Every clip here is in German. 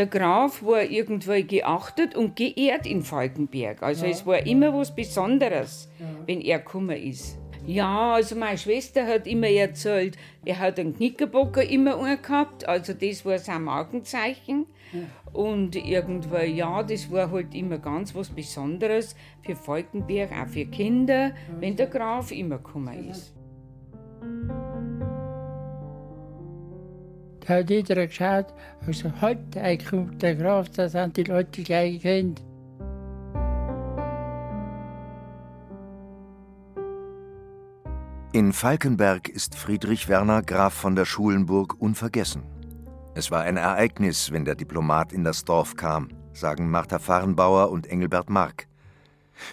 Der Graf war irgendwo geachtet und geehrt in Falkenberg. Also ja. es war immer was Besonderes, ja. wenn er gekommen ist. Ja, also meine Schwester hat immer erzählt, er hat einen Knickerbocker immer angehabt, also das war sein Markenzeichen. Ja. Und irgendwo, ja, das war halt immer ganz was Besonderes für Falkenberg, auch für Kinder, wenn der Graf immer gekommen ist. Da hat jeder geschaut, also heute kommt der Graf, das haben die Leute gleich gekannt. In Falkenberg ist Friedrich Werner Graf von der Schulenburg unvergessen. Es war ein Ereignis, wenn der Diplomat in das Dorf kam, sagen Martha Fahrenbauer und Engelbert Mark.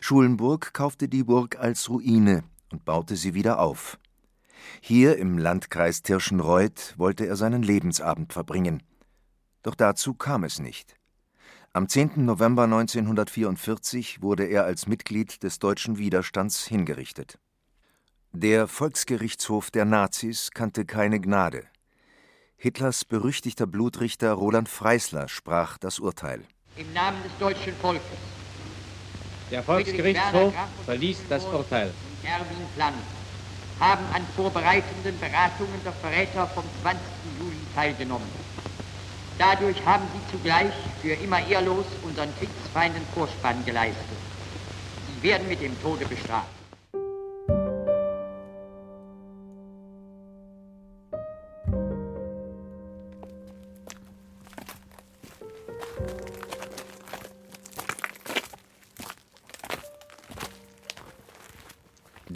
Schulenburg kaufte die Burg als Ruine und baute sie wieder auf. Hier im Landkreis Tirschenreuth wollte er seinen Lebensabend verbringen. Doch dazu kam es nicht. Am 10. November 1944 wurde er als Mitglied des deutschen Widerstands hingerichtet. Der Volksgerichtshof der Nazis kannte keine Gnade. Hitlers berüchtigter Blutrichter Roland Freisler sprach das Urteil. Im Namen des deutschen Volkes. Der Volksgerichtshof verließ das Urteil. Erwin Plan haben an vorbereitenden Beratungen der Verräter vom 20. Juli teilgenommen. Dadurch haben sie zugleich für immer ehrlos unseren Kriegsfeinden Vorspann geleistet. Sie werden mit dem Tode bestraft.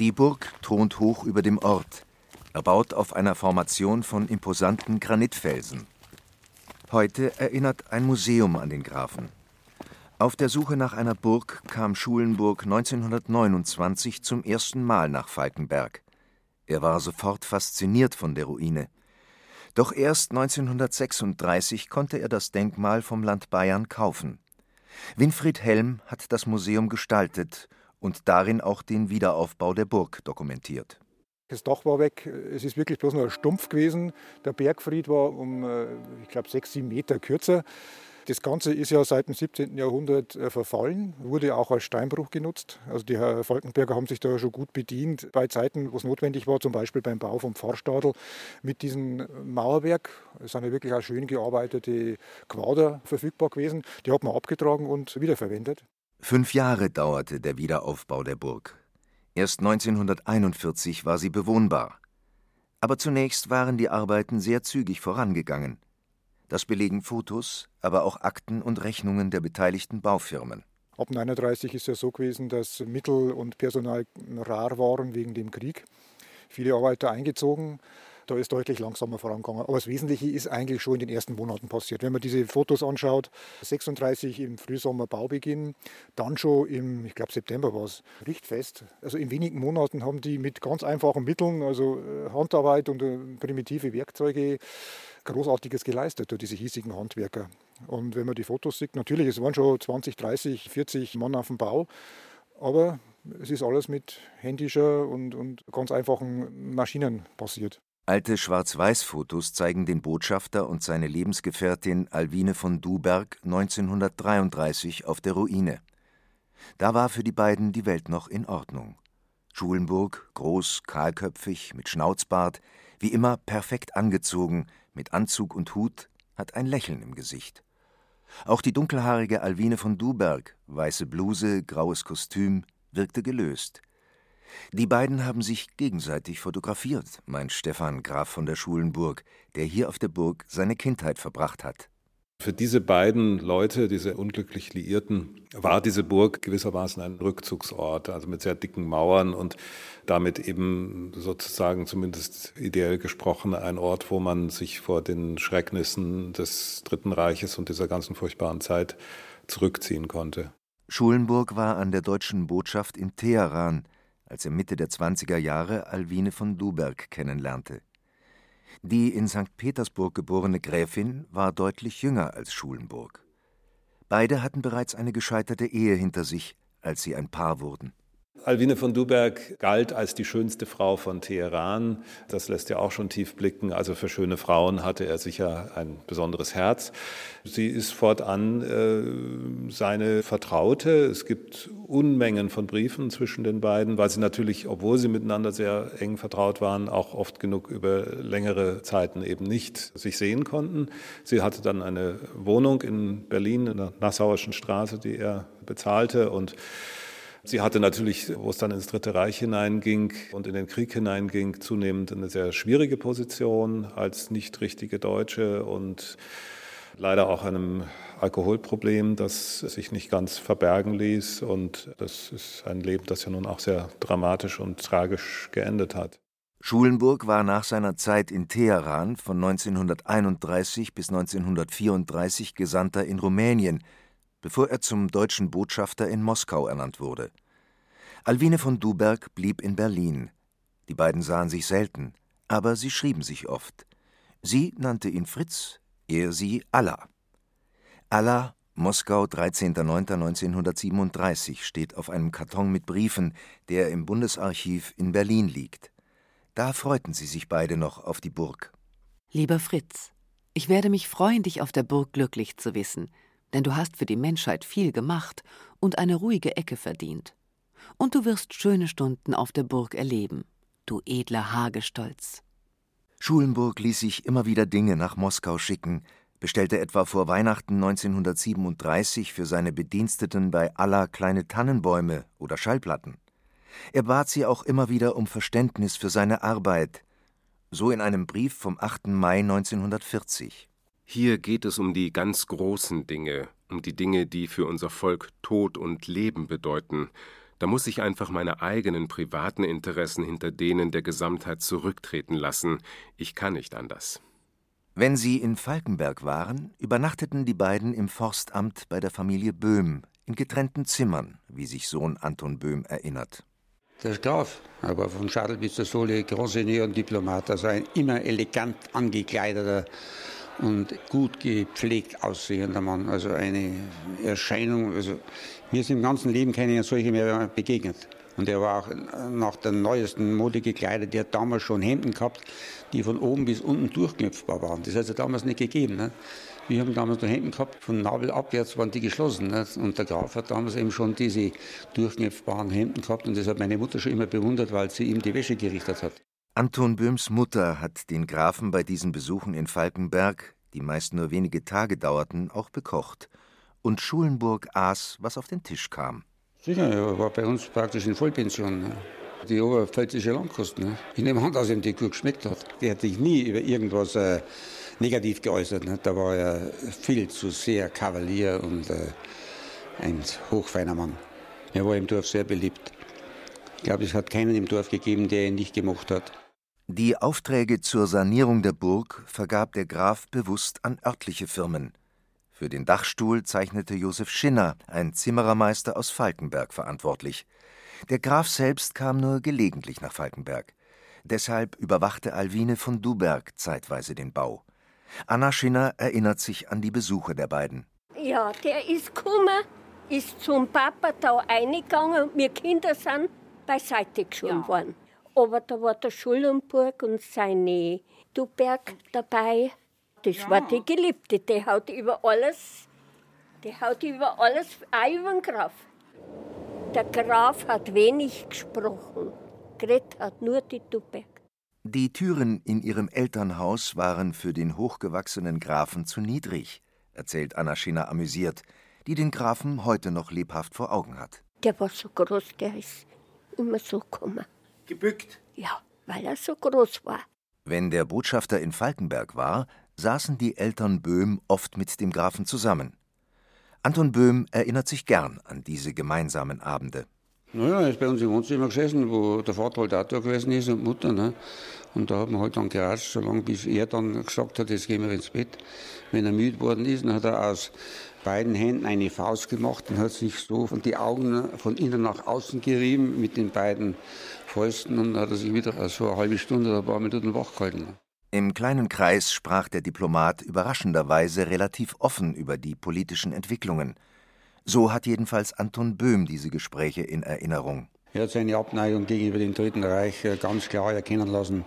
Die Burg thront hoch über dem Ort, erbaut auf einer Formation von imposanten Granitfelsen. Heute erinnert ein Museum an den Grafen. Auf der Suche nach einer Burg kam Schulenburg 1929 zum ersten Mal nach Falkenberg. Er war sofort fasziniert von der Ruine. Doch erst 1936 konnte er das Denkmal vom Land Bayern kaufen. Winfried Helm hat das Museum gestaltet und darin auch den Wiederaufbau der Burg dokumentiert. Das Dach war weg, es ist wirklich bloß noch ein Stumpf gewesen. Der Bergfried war um, äh, ich glaube, sechs, sieben Meter kürzer. Das Ganze ist ja seit dem 17. Jahrhundert äh, verfallen, wurde auch als Steinbruch genutzt. Also die Falkenberger haben sich da schon gut bedient bei Zeiten, wo es notwendig war, zum Beispiel beim Bau vom Pfarrstadel mit diesem Mauerwerk. Es sind ja wirklich auch schön gearbeitete Quader verfügbar gewesen. Die hat man abgetragen und wiederverwendet. Fünf Jahre dauerte der Wiederaufbau der Burg. Erst 1941 war sie bewohnbar. Aber zunächst waren die Arbeiten sehr zügig vorangegangen. Das belegen Fotos, aber auch Akten und Rechnungen der beteiligten Baufirmen. Ab 1939 ist ja so gewesen, dass Mittel und Personal rar waren wegen dem Krieg. Viele Arbeiter eingezogen. Da ist deutlich langsamer vorangegangen. Aber das Wesentliche ist eigentlich schon in den ersten Monaten passiert. Wenn man diese Fotos anschaut, 36 im Frühsommer Baubeginn, dann schon im, ich glaube September war es, richtfest. Also in wenigen Monaten haben die mit ganz einfachen Mitteln, also äh, Handarbeit und äh, primitive Werkzeuge, Großartiges geleistet durch diese hiesigen Handwerker. Und wenn man die Fotos sieht, natürlich, es waren schon 20, 30, 40 Mann auf dem Bau, aber es ist alles mit händischer und, und ganz einfachen Maschinen passiert. Alte Schwarz-Weiß-Fotos zeigen den Botschafter und seine Lebensgefährtin Alwine von Duberg 1933 auf der Ruine. Da war für die beiden die Welt noch in Ordnung. Schulenburg, groß, kahlköpfig, mit Schnauzbart, wie immer perfekt angezogen, mit Anzug und Hut, hat ein Lächeln im Gesicht. Auch die dunkelhaarige Alwine von Duberg, weiße Bluse, graues Kostüm, wirkte gelöst. Die beiden haben sich gegenseitig fotografiert, meint Stefan Graf von der Schulenburg, der hier auf der Burg seine Kindheit verbracht hat. Für diese beiden Leute, diese unglücklich Liierten, war diese Burg gewissermaßen ein Rückzugsort, also mit sehr dicken Mauern und damit eben sozusagen zumindest ideell gesprochen ein Ort, wo man sich vor den Schrecknissen des Dritten Reiches und dieser ganzen furchtbaren Zeit zurückziehen konnte. Schulenburg war an der deutschen Botschaft in Teheran, als er Mitte der 20er Jahre Alwine von Duberg kennenlernte. Die in St. Petersburg geborene Gräfin war deutlich jünger als Schulenburg. Beide hatten bereits eine gescheiterte Ehe hinter sich, als sie ein Paar wurden. Alwine von Duberg galt als die schönste Frau von Teheran. Das lässt ja auch schon tief blicken. Also für schöne Frauen hatte er sicher ein besonderes Herz. Sie ist fortan äh, seine Vertraute. Es gibt Unmengen von Briefen zwischen den beiden, weil sie natürlich, obwohl sie miteinander sehr eng vertraut waren, auch oft genug über längere Zeiten eben nicht sich sehen konnten. Sie hatte dann eine Wohnung in Berlin in der Nassauischen Straße, die er bezahlte und Sie hatte natürlich, wo es dann ins Dritte Reich hineinging und in den Krieg hineinging, zunehmend eine sehr schwierige Position als nicht richtige Deutsche und leider auch einem Alkoholproblem, das sich nicht ganz verbergen ließ. Und das ist ein Leben, das ja nun auch sehr dramatisch und tragisch geendet hat. Schulenburg war nach seiner Zeit in Teheran von 1931 bis 1934 Gesandter in Rumänien, bevor er zum deutschen Botschafter in Moskau ernannt wurde. Alwine von Duberg blieb in Berlin. Die beiden sahen sich selten, aber sie schrieben sich oft. Sie nannte ihn Fritz, er sie Allah. Allah, Moskau, 13.09.1937, steht auf einem Karton mit Briefen, der im Bundesarchiv in Berlin liegt. Da freuten sie sich beide noch auf die Burg. Lieber Fritz, ich werde mich freuen, dich auf der Burg glücklich zu wissen denn du hast für die Menschheit viel gemacht und eine ruhige Ecke verdient. Und du wirst schöne Stunden auf der Burg erleben, du edler Hagestolz. Schulenburg ließ sich immer wieder Dinge nach Moskau schicken, bestellte etwa vor Weihnachten 1937 für seine Bediensteten bei Allah kleine Tannenbäume oder Schallplatten. Er bat sie auch immer wieder um Verständnis für seine Arbeit, so in einem Brief vom 8. Mai 1940. Hier geht es um die ganz großen Dinge, um die Dinge, die für unser Volk Tod und Leben bedeuten. Da muss ich einfach meine eigenen privaten Interessen hinter denen der Gesamtheit zurücktreten lassen. Ich kann nicht anders. Wenn sie in Falkenberg waren, übernachteten die beiden im Forstamt bei der Familie Böhm in getrennten Zimmern, wie sich Sohn Anton Böhm erinnert. Der Graf, aber von Schadl bis zur Sohle Grand Seigneur und Diplomat, also ein immer elegant angekleideter und gut gepflegt aussehender Mann. Also eine Erscheinung, also mir ist im ganzen Leben keine solche mehr begegnet. Und er war auch nach der neuesten Mode gekleidet. Der hat damals schon Hemden gehabt, die von oben bis unten durchknöpfbar waren. Das hat es damals nicht gegeben. Ne? Wir haben damals noch Hemden gehabt, von Nabel abwärts waren die geschlossen. Ne? Und der Graf hat damals eben schon diese durchknöpfbaren Hemden gehabt. Und das hat meine Mutter schon immer bewundert, weil sie ihm die Wäsche gerichtet hat. Anton Böhms Mutter hat den Grafen bei diesen Besuchen in Falkenberg, die meist nur wenige Tage dauerten, auch bekocht. Und Schulenburg aß, was auf den Tisch kam. Sicher, er war bei uns praktisch in Vollpension. Ne? Die oberpfälzische Landkost. Ne? Ich nehme an, dass ihm die gut geschmeckt hat. Der hat sich nie über irgendwas äh, negativ geäußert. Ne? Da war er viel zu sehr Kavalier und äh, ein hochfeiner Mann. Er war im Dorf sehr beliebt. Ich glaube, es hat keinen im Dorf gegeben, der ihn nicht gemocht hat. Die Aufträge zur Sanierung der Burg vergab der Graf bewusst an örtliche Firmen. Für den Dachstuhl zeichnete Josef Schinner, ein Zimmerermeister aus Falkenberg, verantwortlich. Der Graf selbst kam nur gelegentlich nach Falkenberg. Deshalb überwachte Alwine von Duberg zeitweise den Bau. Anna Schinner erinnert sich an die Besuche der beiden. Ja, der ist gekommen, ist zum Papa da eingegangen und wir Kinder sind beiseite geschoben ja. worden aber da war der Schulenburg und seine Duberg dabei. Das ja. war die Geliebte, die haut über alles, die haut über alles, auch über den Graf. Der Graf hat wenig gesprochen, geredet hat nur die Duberg. Die Türen in ihrem Elternhaus waren für den hochgewachsenen Grafen zu niedrig, erzählt Anna Schinner amüsiert, die den Grafen heute noch lebhaft vor Augen hat. Der war so groß, der ist immer so gekommen gebückt? Ja, weil er so groß war. Wenn der Botschafter in Falkenberg war, saßen die Eltern Böhm oft mit dem Grafen zusammen. Anton Böhm erinnert sich gern an diese gemeinsamen Abende. Naja, er ist bei uns im Wohnzimmer gesessen, wo der Vater halt auch da gewesen ist und Mutter. Ne? Und da haben wir halt dann geratscht, solange bis er dann gesagt hat, jetzt gehen wir ins Bett. Wenn er müde worden ist, dann hat er aus beiden Händen eine Faust gemacht und hat sich so von die Augen von innen nach außen gerieben mit den beiden Fäusten und hat er sich wieder so eine halbe Stunde oder ein paar Minuten wach gehalten. Im kleinen Kreis sprach der Diplomat überraschenderweise relativ offen über die politischen Entwicklungen. So hat jedenfalls Anton Böhm diese Gespräche in Erinnerung. Er hat seine Abneigung gegenüber dem Dritten Reich äh, ganz klar erkennen lassen.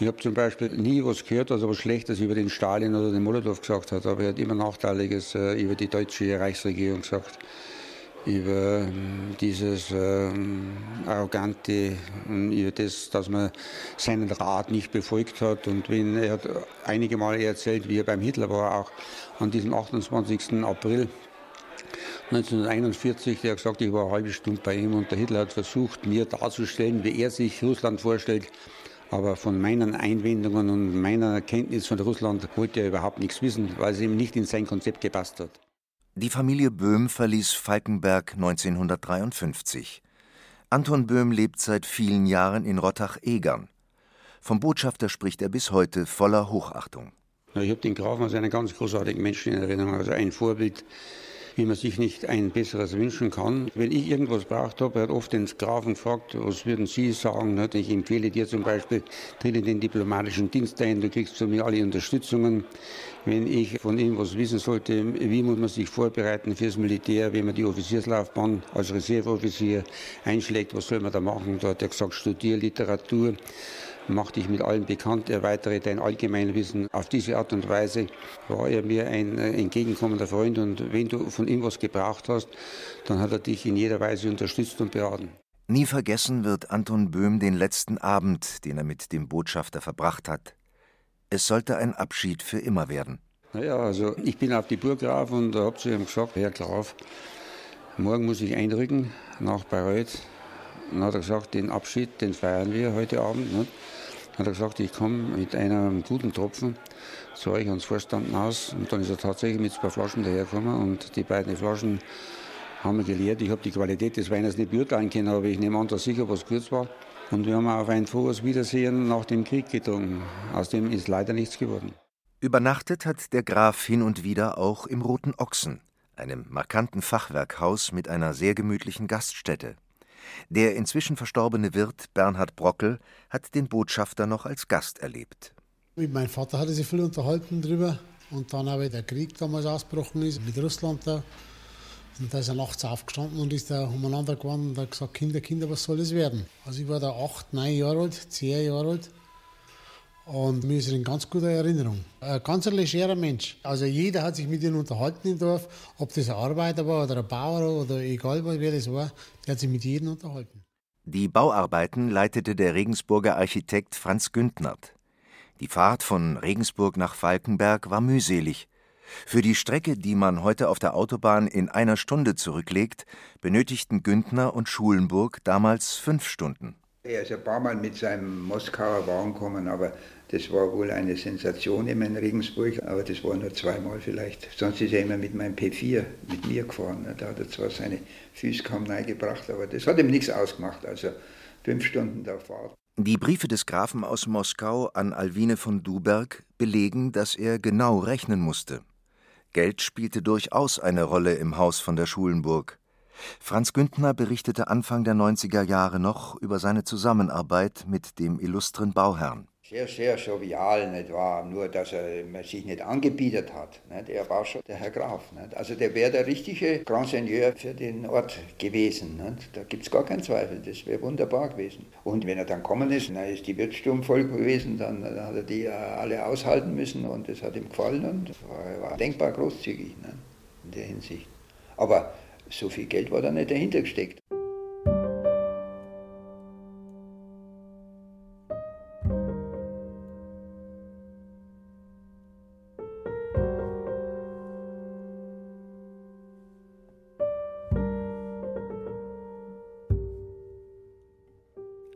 Ich habe zum Beispiel nie was gehört, also was Schlechtes über den Stalin oder den Molotow gesagt hat, aber er hat immer Nachteiliges äh, über die deutsche Reichsregierung gesagt über ähm, dieses ähm, arrogante, ähm, über das, dass man seinen Rat nicht befolgt hat. Und wenn er hat einige Male erzählt, wie er beim Hitler war, auch an diesem 28. April 1941, der hat gesagt, ich war eine halbe Stunde bei ihm und der Hitler hat versucht, mir darzustellen, wie er sich Russland vorstellt. Aber von meinen Einwendungen und meiner Kenntnis von Russland wollte er überhaupt nichts wissen, weil es ihm nicht in sein Konzept gepasst hat. Die Familie Böhm verließ Falkenberg 1953. Anton Böhm lebt seit vielen Jahren in Rottach-Egern. Vom Botschafter spricht er bis heute voller Hochachtung. Ich habe den Grafen als einen ganz großartigen Menschen in Erinnerung, also ein Vorbild wie man sich nicht ein besseres wünschen kann. Wenn ich irgendwas braucht habe, er hat oft den Grafen gefragt, was würden Sie sagen? Ne? Ich empfehle dir zum Beispiel, tritt in den diplomatischen Dienst ein, du kriegst von mir alle Unterstützungen. Wenn ich von ihm was wissen sollte, wie muss man sich vorbereiten fürs Militär, wenn man die Offizierslaufbahn als Reserveoffizier einschlägt, was soll man da machen? Da hat er gesagt, studier Literatur mach dich mit allen bekannt, erweitere dein Allgemeinwissen. Auf diese Art und Weise war er mir ein äh, entgegenkommender Freund und wenn du von ihm was gebraucht hast, dann hat er dich in jeder Weise unterstützt und beraten. Nie vergessen wird Anton Böhm den letzten Abend, den er mit dem Botschafter verbracht hat. Es sollte ein Abschied für immer werden. Naja, also ich bin auf die Burg rauf und habe zu ihm gesagt, Herr Graf, morgen muss ich einrücken nach Bayreuth. Dann hat er gesagt, den Abschied, den feiern wir heute Abend. Nicht? Hat er gesagt, ich komme mit einem guten Tropfen zu euch ans Vorstandenhaus. Und dann ist er tatsächlich mit zwei Flaschen dahergekommen und die beiden Flaschen haben wir geleert. Ich habe die Qualität des Weines nicht beurteilen können, aber ich nehme an, dass sicher was kurz war. Und wir haben auf ein frohes Wiedersehen nach dem Krieg getrunken. Aus dem ist leider nichts geworden. Übernachtet hat der Graf hin und wieder auch im Roten Ochsen, einem markanten Fachwerkhaus mit einer sehr gemütlichen Gaststätte. Der inzwischen verstorbene Wirt Bernhard Brockel hat den Botschafter noch als Gast erlebt. Mit meinem Vater hatte sich viel unterhalten darüber. Und dann wie der Krieg damals ausgebrochen ist mit Russland da. Und da ist er nachts aufgestanden und ist da umeinander gewandt und hat gesagt, Kinder, Kinder, was soll das werden? Also ich war da acht, neun Jahre alt, zehn Jahre alt. Und mir ist er in ganz guter Erinnerung. Ein ganz legerer Mensch. Also jeder hat sich mit ihm unterhalten im Dorf, ob das ein Arbeiter war oder ein Bauer oder egal wer das war, der hat sich mit jedem unterhalten. Die Bauarbeiten leitete der Regensburger Architekt Franz Güntnert. Die Fahrt von Regensburg nach Falkenberg war mühselig. Für die Strecke, die man heute auf der Autobahn in einer Stunde zurücklegt, benötigten Güntner und Schulenburg damals fünf Stunden. Er ist ein paar Mal mit seinem Moskauer Wagen gekommen, aber das war wohl eine Sensation in Regensburg, aber das war nur zweimal vielleicht. Sonst ist er immer mit meinem P4 mit mir gefahren. Da hat er zwar seine Füße kaum reingebracht, aber das hat ihm nichts ausgemacht. Also fünf Stunden der Fahrt. Die Briefe des Grafen aus Moskau an Alwine von Duberg belegen, dass er genau rechnen musste. Geld spielte durchaus eine Rolle im Haus von der Schulenburg. Franz Güntner berichtete Anfang der 90er Jahre noch über seine Zusammenarbeit mit dem illustren Bauherrn. Sehr, sehr jovial, nicht wahr? Nur, dass er sich nicht angebietet hat. Nicht? Er war schon der Herr Graf. Nicht? Also, der wäre der richtige Grand Seigneur für den Ort gewesen. Nicht? Da gibt es gar keinen Zweifel. Das wäre wunderbar gewesen. Und wenn er dann gekommen ist, dann ist die Wirtssturm voll gewesen, dann, dann, hat er die alle aushalten müssen und das hat ihm gefallen und er war denkbar großzügig in der Hinsicht. Aber so viel Geld war da nicht dahinter gesteckt.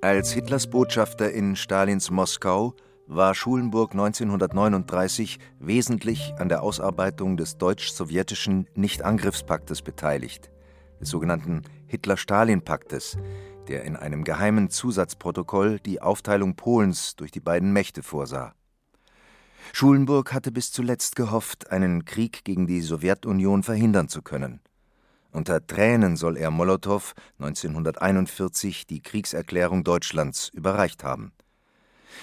Als Hitlers Botschafter in Stalins Moskau war Schulenburg 1939 wesentlich an der Ausarbeitung des deutsch-sowjetischen Nichtangriffspaktes beteiligt, des sogenannten Hitler-Stalin-Paktes, der in einem geheimen Zusatzprotokoll die Aufteilung Polens durch die beiden Mächte vorsah. Schulenburg hatte bis zuletzt gehofft, einen Krieg gegen die Sowjetunion verhindern zu können. Unter Tränen soll er Molotow 1941 die Kriegserklärung Deutschlands überreicht haben.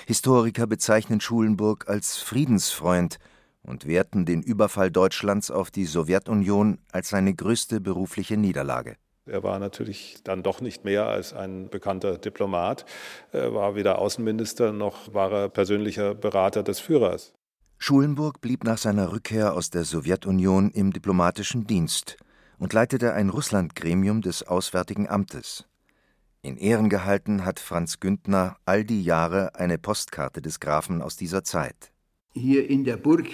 Historiker bezeichnen Schulenburg als Friedensfreund und werten den Überfall Deutschlands auf die Sowjetunion als seine größte berufliche Niederlage. Er war natürlich dann doch nicht mehr als ein bekannter Diplomat. Er war weder Außenminister noch war er persönlicher Berater des Führers. Schulenburg blieb nach seiner Rückkehr aus der Sowjetunion im diplomatischen Dienst und leitete ein Russlandgremium des Auswärtigen Amtes. In Ehren gehalten hat Franz Güntner all die Jahre eine Postkarte des Grafen aus dieser Zeit. Hier in der Burg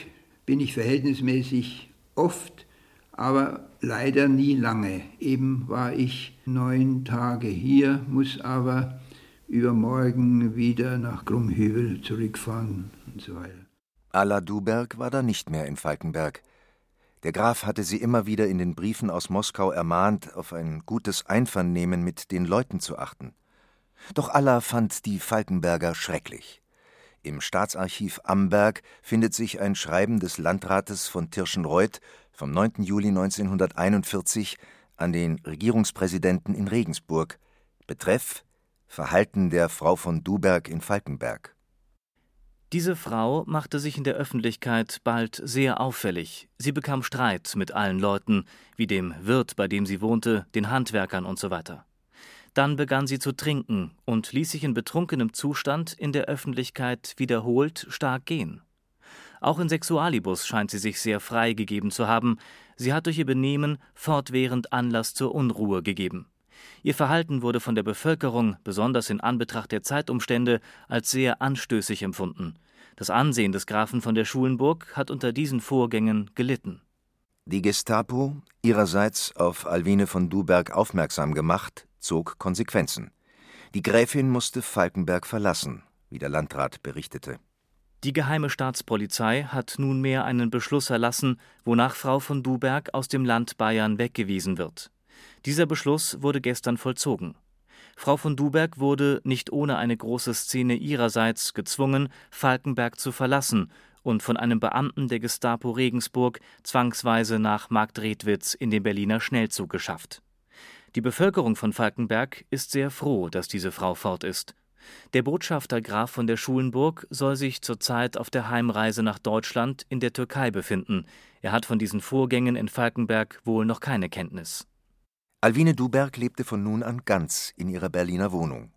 bin ich verhältnismäßig oft aber leider nie lange. Eben war ich neun Tage hier, muss aber übermorgen wieder nach Grumhübel zurückfahren und so weiter. Alla Duberg war da nicht mehr in Falkenberg. Der Graf hatte sie immer wieder in den Briefen aus Moskau ermahnt, auf ein gutes Einvernehmen mit den Leuten zu achten. Doch Alla fand die Falkenberger schrecklich. Im Staatsarchiv Amberg findet sich ein Schreiben des Landrates von Tirschenreuth vom 9. Juli 1941 an den Regierungspräsidenten in Regensburg. Betreff Verhalten der Frau von Duberg in Falkenberg. Diese Frau machte sich in der Öffentlichkeit bald sehr auffällig. Sie bekam Streit mit allen Leuten, wie dem Wirt, bei dem sie wohnte, den Handwerkern usw. So Dann begann sie zu trinken und ließ sich in betrunkenem Zustand in der Öffentlichkeit wiederholt stark gehen. Auch in Sexualibus scheint sie sich sehr frei gegeben zu haben. Sie hat durch ihr Benehmen fortwährend Anlass zur Unruhe gegeben. Ihr Verhalten wurde von der Bevölkerung, besonders in Anbetracht der Zeitumstände, als sehr anstößig empfunden. Das Ansehen des Grafen von der Schulenburg hat unter diesen Vorgängen gelitten. Die Gestapo, ihrerseits auf Alwine von Duberg aufmerksam gemacht, zog Konsequenzen. Die Gräfin musste Falkenberg verlassen, wie der Landrat berichtete. Die Geheime Staatspolizei hat nunmehr einen Beschluss erlassen, wonach Frau von Duberg aus dem Land Bayern weggewiesen wird. Dieser Beschluss wurde gestern vollzogen. Frau von Duberg wurde nicht ohne eine große Szene ihrerseits gezwungen, Falkenberg zu verlassen und von einem Beamten der Gestapo Regensburg zwangsweise nach Marktredwitz in den Berliner Schnellzug geschafft. Die Bevölkerung von Falkenberg ist sehr froh, dass diese Frau fort ist. Der Botschafter Graf von der Schulenburg soll sich zurzeit auf der Heimreise nach Deutschland in der Türkei befinden. Er hat von diesen Vorgängen in Falkenberg wohl noch keine Kenntnis. Alwine Duberg lebte von nun an ganz in ihrer Berliner Wohnung.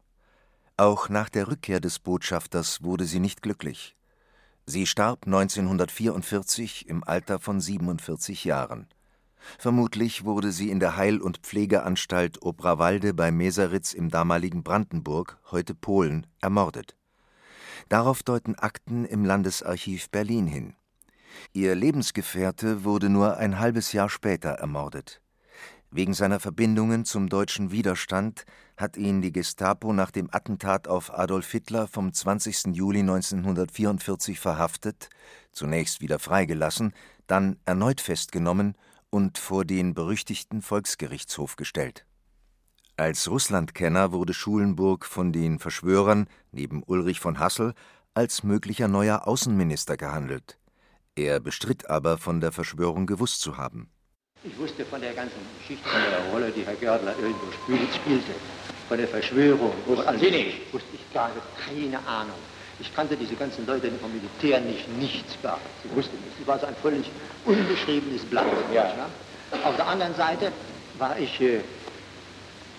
Auch nach der Rückkehr des Botschafters wurde sie nicht glücklich. Sie starb 1944 im Alter von 47 Jahren. Vermutlich wurde sie in der Heil- und Pflegeanstalt Obrawalde bei Meseritz im damaligen Brandenburg, heute Polen, ermordet. Darauf deuten Akten im Landesarchiv Berlin hin. Ihr Lebensgefährte wurde nur ein halbes Jahr später ermordet. Wegen seiner Verbindungen zum deutschen Widerstand hat ihn die Gestapo nach dem Attentat auf Adolf Hitler vom 20. Juli 1944 verhaftet, zunächst wieder freigelassen, dann erneut festgenommen und vor den berüchtigten Volksgerichtshof gestellt. Als Russlandkenner wurde Schulenburg von den Verschwörern neben Ulrich von Hassel als möglicher neuer Außenminister gehandelt. Er bestritt aber, von der Verschwörung gewusst zu haben. Ich wusste von der ganzen Geschichte, von der Rolle, die Herr Gördler irgendwo spielte, von der Verschwörung. Wussten Sie nicht? Wusste ich gar keine Ahnung. Ich kannte diese ganzen Leute vom Militär nicht, nichts gar. Sie wussten nicht. Sie war so ein völlig unbeschriebenes Blatt. Ja. Auf der anderen Seite war ich, äh,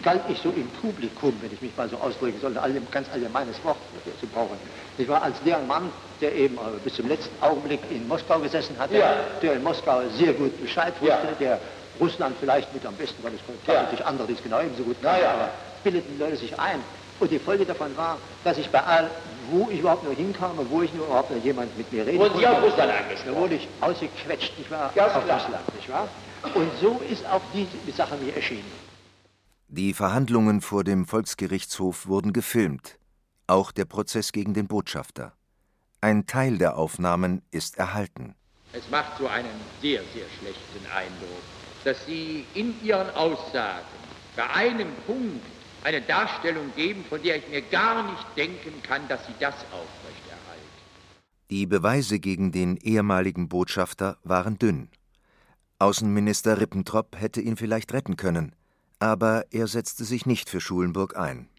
galt ich so im Publikum, wenn ich mich mal so ausdrücken soll, ein ganz allgemeines Wort zu brauchen. Ich war als der Mann, der eben äh, bis zum letzten Augenblick in Moskau gesessen hatte, ja. der in Moskau sehr gut Bescheid wusste, ja. der Russland vielleicht mit am besten, weil es ja. natürlich andere, die es genau ebenso gut kannten, ja. aber bildeten die Leute sich ein. Und die Folge davon war, dass ich bei all, wo ich überhaupt nur hinkam und wo ich nur überhaupt nur jemand mit mir reden. Und Sie auf Russland angesprochen? Da wurde ich ausgequetscht, nicht wahr? Ja, auf klar. Russland, nicht wahr? Und so ist auch diese Sache mir erschienen. Die Verhandlungen vor dem Volksgerichtshof wurden gefilmt. Auch der Prozess gegen den Botschafter. Ein Teil der Aufnahmen ist erhalten. Es macht so einen sehr, sehr schlechten Eindruck, dass Sie in Ihren Aussagen bei einem Punkt eine Darstellung geben, von der ich mir gar nicht denken kann, dass Sie das aufrechterhalten. Die Beweise gegen den ehemaligen Botschafter waren dünn. Außenminister Rippentrop hätte ihn vielleicht retten können, aber er setzte sich nicht für Schulenburg ein.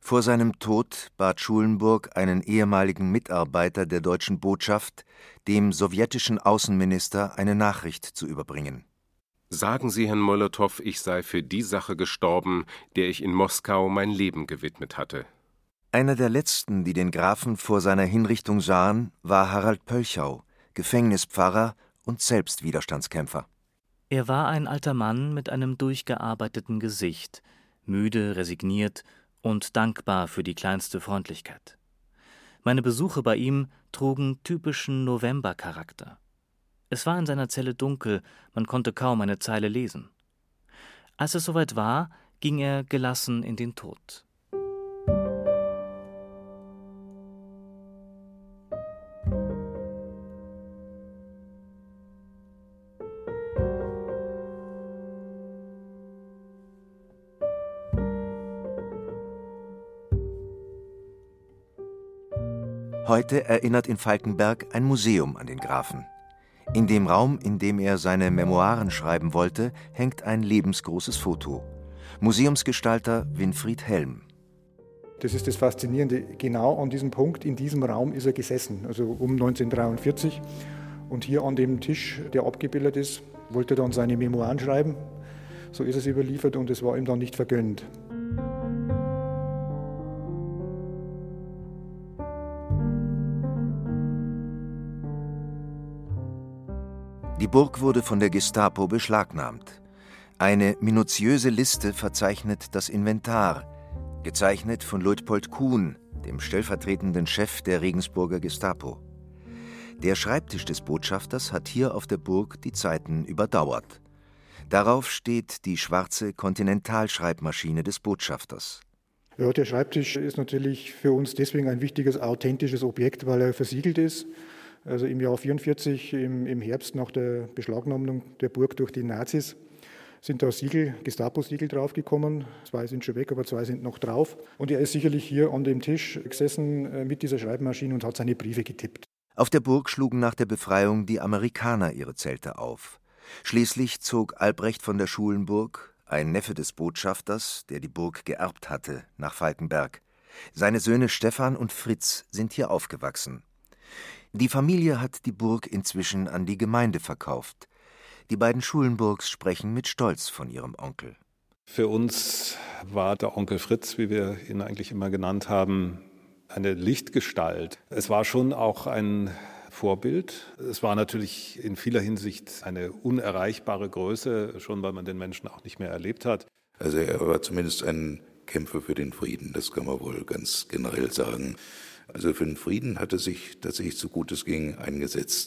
Vor seinem Tod bat Schulenburg einen ehemaligen Mitarbeiter der deutschen Botschaft, dem sowjetischen Außenminister eine Nachricht zu überbringen. Sagen Sie Herrn Molotow, ich sei für die Sache gestorben, der ich in Moskau mein Leben gewidmet hatte. Einer der letzten, die den Grafen vor seiner Hinrichtung sahen, war Harald Pölchau, Gefängnispfarrer und selbst Widerstandskämpfer. Er war ein alter Mann mit einem durchgearbeiteten Gesicht, müde, resigniert und dankbar für die kleinste Freundlichkeit. Meine Besuche bei ihm trugen typischen Novembercharakter. Es war in seiner Zelle dunkel, man konnte kaum eine Zeile lesen. Als es soweit war, ging er gelassen in den Tod. Heute erinnert in Falkenberg ein Museum an den Grafen. In dem Raum, in dem er seine Memoiren schreiben wollte, hängt ein lebensgroßes Foto. Museumsgestalter Winfried Helm. Das ist das Faszinierende. Genau an diesem Punkt, in diesem Raum ist er gesessen, also um 1943. Und hier an dem Tisch, der abgebildet ist, wollte er dann seine Memoiren schreiben. So ist es überliefert und es war ihm dann nicht vergönnt. Die Burg wurde von der Gestapo beschlagnahmt. Eine minutiöse Liste verzeichnet das Inventar, gezeichnet von Luitpold Kuhn, dem stellvertretenden Chef der Regensburger Gestapo. Der Schreibtisch des Botschafters hat hier auf der Burg die Zeiten überdauert. Darauf steht die schwarze Kontinentalschreibmaschine des Botschafters. Ja, der Schreibtisch ist natürlich für uns deswegen ein wichtiges, authentisches Objekt, weil er versiegelt ist. Also im Jahr 1944, im, im Herbst nach der Beschlagnahmung der Burg durch die Nazis, sind da Siegel, Gestapo-Siegel draufgekommen. Zwei sind schon weg, aber zwei sind noch drauf. Und er ist sicherlich hier an dem Tisch gesessen äh, mit dieser Schreibmaschine und hat seine Briefe getippt. Auf der Burg schlugen nach der Befreiung die Amerikaner ihre Zelte auf. Schließlich zog Albrecht von der Schulenburg, ein Neffe des Botschafters, der die Burg geerbt hatte, nach Falkenberg. Seine Söhne Stefan und Fritz sind hier aufgewachsen. Die Familie hat die Burg inzwischen an die Gemeinde verkauft. Die beiden Schulenburgs sprechen mit Stolz von ihrem Onkel. Für uns war der Onkel Fritz, wie wir ihn eigentlich immer genannt haben, eine Lichtgestalt. Es war schon auch ein Vorbild. Es war natürlich in vieler Hinsicht eine unerreichbare Größe, schon weil man den Menschen auch nicht mehr erlebt hat. Also er war zumindest ein Kämpfer für den Frieden, das kann man wohl ganz generell sagen. Also für den Frieden hat er sich tatsächlich so gut es ging eingesetzt.